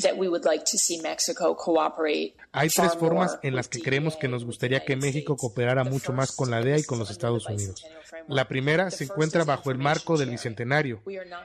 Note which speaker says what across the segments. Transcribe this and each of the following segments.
Speaker 1: that we would like to see Mexico cooperate
Speaker 2: Hay tres formas en las que creemos que nos gustaría que México cooperara mucho más con la DEA y con los Estados Unidos. La primera se encuentra bajo el marco del Bicentenario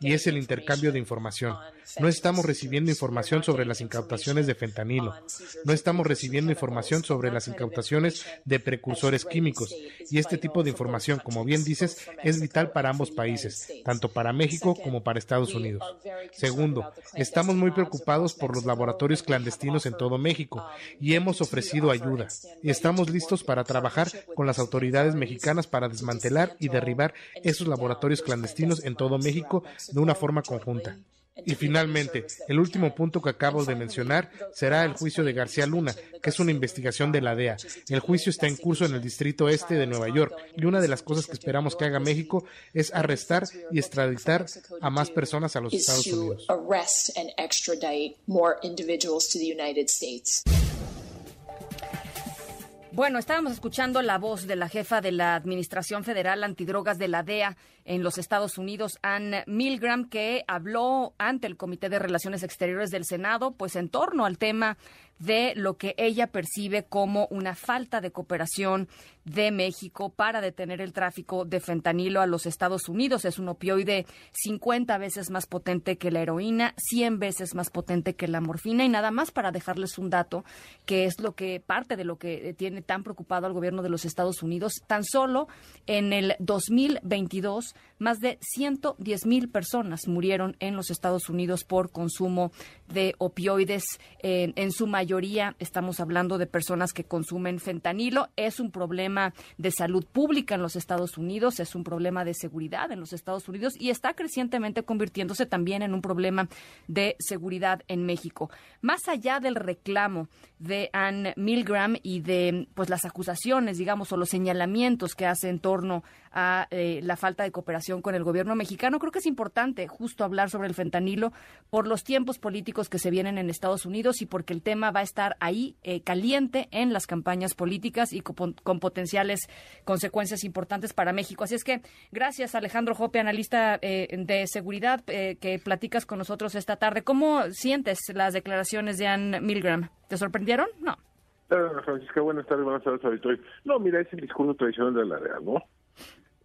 Speaker 2: y es el intercambio de información. No estamos recibiendo información sobre las incautaciones de fentanilo. No estamos recibiendo información sobre las incautaciones de precursores químicos. Y este tipo de información, como bien dices, es vital para ambos países, tanto para México como para Estados Unidos. Segundo, estamos muy preocupados por los laboratorios clandestinos en todo México y hemos ofrecido ayuda. Y estamos listos para trabajar con las autoridades mexicanas para desmantelar y derribar esos laboratorios clandestinos en todo México de una forma conjunta. Y finalmente, el último punto que acabo de mencionar será el juicio de García Luna, que es una investigación de la DEA. El juicio está en curso en el Distrito Este de Nueva York y una de las cosas que esperamos que haga México es arrestar y extraditar a más personas a los Estados Unidos.
Speaker 3: Bueno, estábamos escuchando la voz de la jefa de la Administración Federal Antidrogas de la DEA en los Estados Unidos, Ann Milgram, que habló ante el Comité de Relaciones Exteriores del Senado, pues en torno al tema de lo que ella percibe como una falta de cooperación de México para detener el tráfico de fentanilo a los Estados Unidos. Es un opioide 50 veces más potente que la heroína, 100 veces más potente que la morfina y nada más para dejarles un dato que es lo que parte de lo que tiene tan preocupado al gobierno de los Estados Unidos. Tan solo en el 2022 más de 110 mil personas murieron en los Estados Unidos por consumo de opioides. en su mayoría estamos hablando de personas que consumen fentanilo. Es un problema de salud pública en los Estados Unidos, es un problema de seguridad en los Estados Unidos y está crecientemente convirtiéndose también en un problema de seguridad en México. Más allá del reclamo de Ann Milgram y de pues las acusaciones, digamos, o los señalamientos que hace en torno a eh, la falta de cooperación con el gobierno mexicano. Creo que es importante justo hablar sobre el fentanilo por los tiempos políticos que se vienen en Estados Unidos y porque el tema va a estar ahí eh, caliente en las campañas políticas y con, potenciales consecuencias importantes para México. Así es que gracias Alejandro Jope, analista eh, de seguridad, que platicas con nosotros esta tarde. ¿Cómo sientes las declaraciones de Ann Milgram? ¿Te sorprendieron? No.
Speaker 4: Francisca, buenas tardes, buenas tardes, No, mira, es el discurso tradicional de la REA, ¿no?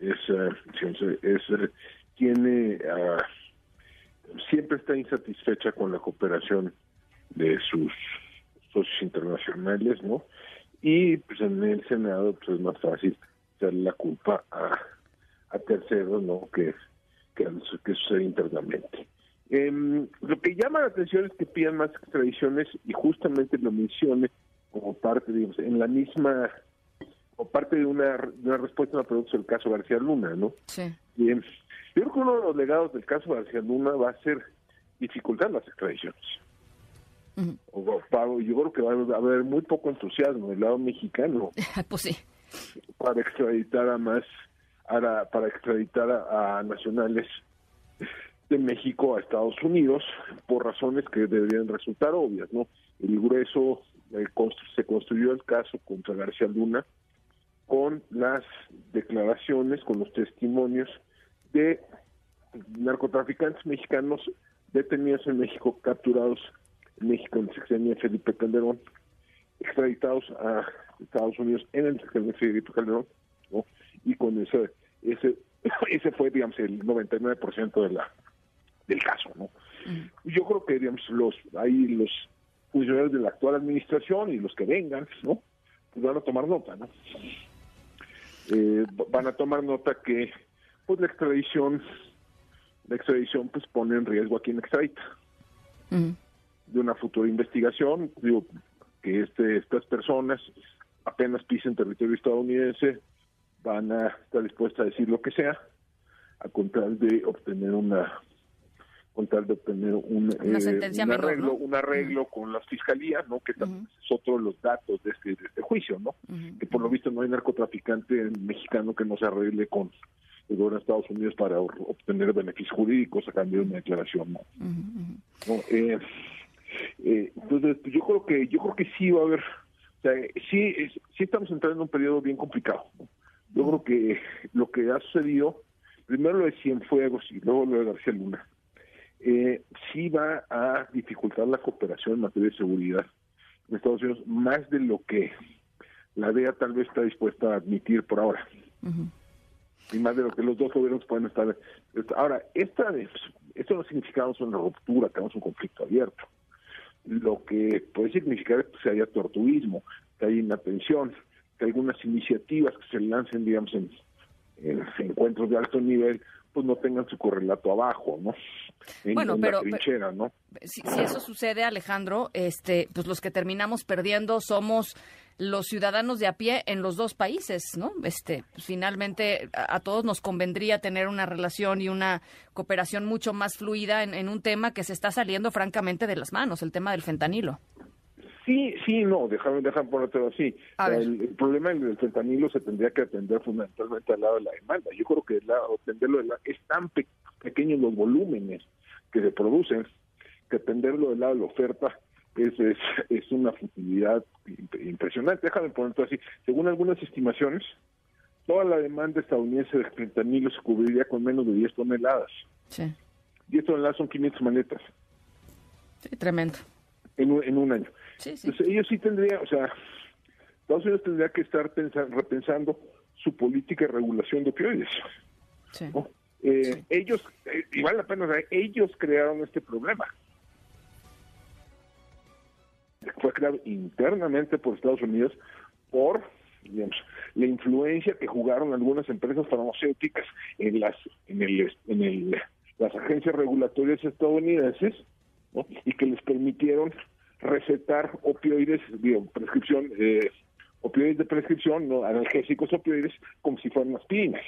Speaker 4: Es, eh, es eh, tiene ah, siempre está insatisfecha con la cooperación de sus socios internacionales, ¿no? Y pues en el Senado pues es más fácil darle la culpa a, a terceros, ¿no? Que, que, que sucede internamente. Em, lo que llama la atención es que pidan más extradiciones y justamente lo mencione como parte, digamos, en la misma o parte de una, una respuesta a una pregunta sobre el caso García Luna, ¿no?
Speaker 3: Sí.
Speaker 4: yo creo que uno de los legados del caso García Luna va a ser dificultar las extradiciones. o, yo creo que va a haber muy poco entusiasmo del lado mexicano.
Speaker 3: pues sí.
Speaker 4: Para extraditar a más, para extraditar a, nacionales de México a Estados Unidos por razones que deberían resultar obvias, ¿no? El grueso eh, se construyó el caso contra García Luna con las declaraciones, con los testimonios de narcotraficantes mexicanos detenidos en México, capturados en México en el sexenio Felipe Calderón, extraditados a Estados Unidos en el sexenio Felipe Calderón, y con ese, ese, ese fue, digamos, el 99% de la del caso, ¿no? Yo creo que, digamos, los ahí los funcionarios de la actual administración y los que vengan, ¿no? Pues van a tomar nota, ¿no? Eh, van a tomar nota que pues la extradición la extradición pues pone en riesgo a quien extradita. De una futura investigación digo que este estas personas apenas pisen territorio estadounidense van a estar dispuestas a decir lo que sea a contar de obtener una con tal de obtener un,
Speaker 3: eh,
Speaker 4: arreglo, un arreglo con las fiscalías, ¿no? Que es otro de los datos de este, de este juicio, ¿no? Que por lo visto no hay narcotraficante mexicano que no se arregle con el gobierno de Estados Unidos para obtener beneficios jurídicos a cambio de una declaración, ¿no? Eh, eh, entonces, pues yo creo que yo creo que sí va a haber O sea, sí, sí estamos entrando en un periodo bien complicado. Yo creo que lo que ha sucedido, primero lo de Cienfuegos y luego lo de García Luna, eh, sí va a dificultar la cooperación en materia de seguridad en Estados Unidos más de lo que la DEA tal vez está dispuesta a admitir por ahora. Y más de lo que los dos gobiernos pueden estar. Ahora, esta, esto no significa una ruptura, tenemos un conflicto abierto. Lo que puede significar es que haya tortuismo, que haya inatención, que algunas iniciativas que se lancen, digamos, en encuentros de alto nivel, pues no tengan su correlato abajo, ¿no?
Speaker 3: bueno, pero, ¿no? Si, eso sucede, Alejandro, este, pues los que terminamos perdiendo somos los ciudadanos de a pie en los dos países, ¿no? Este, pues finalmente a, todos nos convendría tener una relación y una cooperación mucho más fluida en, en un tema que se está saliendo francamente de las manos, el tema del fentanilo.
Speaker 4: Sí, sí, no, déjame, déjame ponértelo así. El, problema del fentanilo se tendría que atender fundamentalmente al lado de la demanda. Yo creo que el lado, atenderlo de la, es tan pequeños los volúmenes que se producen que atenderlo del lado de la oferta es, es, es una futilidad impresionante. Déjame ponértelo así. Según algunas estimaciones, toda la demanda estadounidense de fentanilo se cubriría con menos de 10 toneladas. Sí. 10 toneladas son 500 maletas.
Speaker 3: Sí, tremendo.
Speaker 4: En un, en un año. Entonces, ellos sí tendrían, o sea, Estados Unidos tendría que estar pensando, repensando su política de regulación de opioides. Eh, ellos, eh, y vale la pena, ellos crearon este problema. Fue creado internamente por Estados Unidos por digamos, la influencia que jugaron algunas empresas farmacéuticas en las en el, en el, las agencias regulatorias estadounidenses y que les permitieron recetar opioides, digo, prescripción, eh, opioides de prescripción, no analgésicos opioides, como si fueran aspirinas.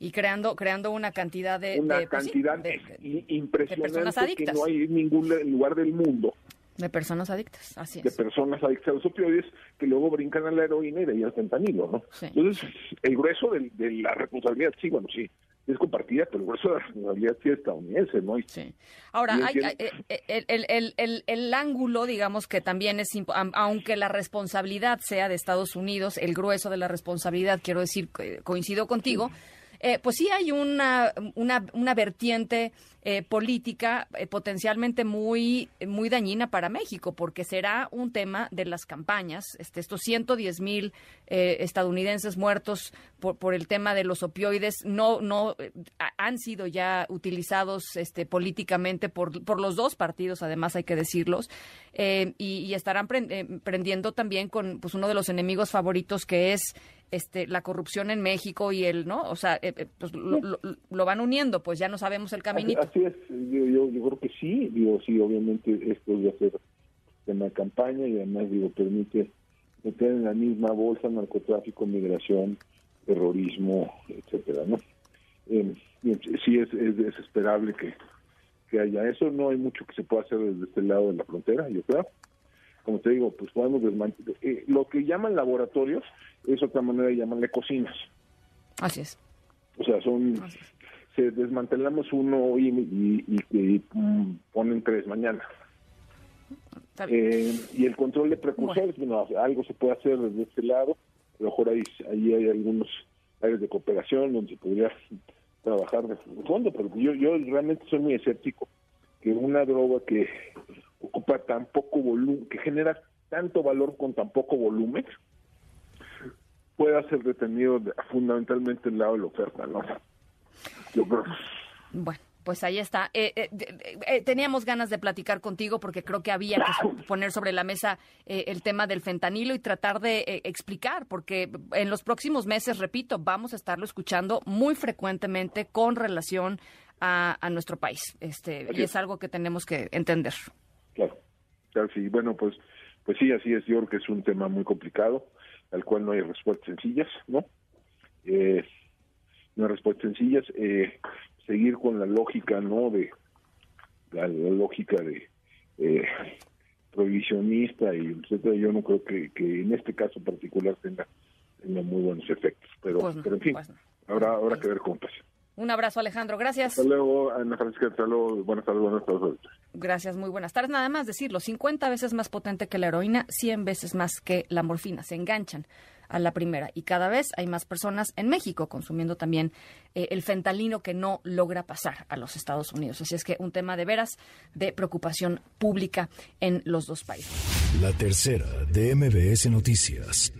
Speaker 3: Y creando creando una cantidad de...
Speaker 4: Una pues cantidad impresionante que no hay en ningún lugar del mundo.
Speaker 3: De personas adictas, así
Speaker 4: es. De personas adictas a los opioides que luego brincan a la heroína y de ahí al fentanilo, ¿no? Entonces, el grueso de, de la responsabilidad, sí, bueno, sí, es compartida, pero eso la realidad sí estadounidense, ¿no?
Speaker 3: Sí. Ahora, hay, eh, eh, el, el, el, el, ángulo, digamos que también es, aunque la responsabilidad sea de Estados Unidos, el grueso de la responsabilidad, quiero decir, coincido contigo, eh, pues sí hay una, una, una vertiente eh, política eh, potencialmente muy, muy dañina para México, porque será un tema de las campañas. Este, estos 110 mil estadounidenses muertos por, por el tema de los opioides no, no han sido ya utilizados este, políticamente por, por los dos partidos, además hay que decirlos, y, y, estarán prendiendo también con pues, uno de los enemigos favoritos que es este, la corrupción en México y el, ¿no? O sea, eh, eh, pues lo, van uniendo, pues ya no sabemos el caminito.
Speaker 4: Así, es, yo, yo, creo que sí, digo, sí, obviamente esto va a ser tema campaña y además, digo, permite meter en la misma bolsa narcotráfico, migración, terrorismo, etcétera, ¿no? Eh, sí es, es desesperable que, que haya eso, no hay mucho que se pueda hacer desde este lado de la frontera, yo creo como te digo, pues podemos desmantelar. Eh, lo que llaman laboratorios es otra manera de llamarle cocinas.
Speaker 3: Así es.
Speaker 4: O sea, son. Se desmantelamos uno y, y, ponen tres mañana. Eh, y el control de precursores, bueno. algo se puede hacer desde este lado. A lo mejor ahí, ahí hay algunos áreas de cooperación donde se podría trabajar de fondo, pero yo, yo realmente soy muy escéptico que una droga que ocupa tan poco volumen, que genera tanto valor con tan poco volumen, pueda ser detenido fundamentalmente el lado de la oferta, ¿no? Yo creo.
Speaker 3: Bueno. Pues ahí está. Eh, eh, eh, teníamos ganas de platicar contigo porque creo que había que poner sobre la mesa el tema del fentanilo y tratar de explicar, porque en los próximos meses, repito, vamos a estarlo escuchando muy frecuentemente con relación a, a nuestro país. Este, y es algo que tenemos que entender.
Speaker 4: Sí. Bueno, pues, pues sí, así es. Yo creo que es un tema muy complicado, al cual no hay respuestas sencillas, ¿no? Eh, no hay respuestas sencillas. Eh, seguir con la lógica, ¿no? De la, lógica de eh, prohibicionista y etcétera. Yo no creo que, que en este caso particular tenga, tenga muy buenos efectos. Pero, pues pero en fin, pues habrá, habrá que ver cómo pasa.
Speaker 3: Un abrazo, Alejandro. Gracias.
Speaker 4: Hasta luego, Ana Francisca. Hasta luego. Buenas tardes, buenas tardes.
Speaker 3: Gracias, muy buenas tardes. Nada más decirlo, 50 veces más potente que la heroína, 100 veces más que la morfina. Se enganchan a la primera. Y cada vez hay más personas en México consumiendo también eh, el fentalino que no logra pasar a los Estados Unidos. Así es que un tema de veras de preocupación pública en los dos países.
Speaker 5: La tercera de MBS Noticias.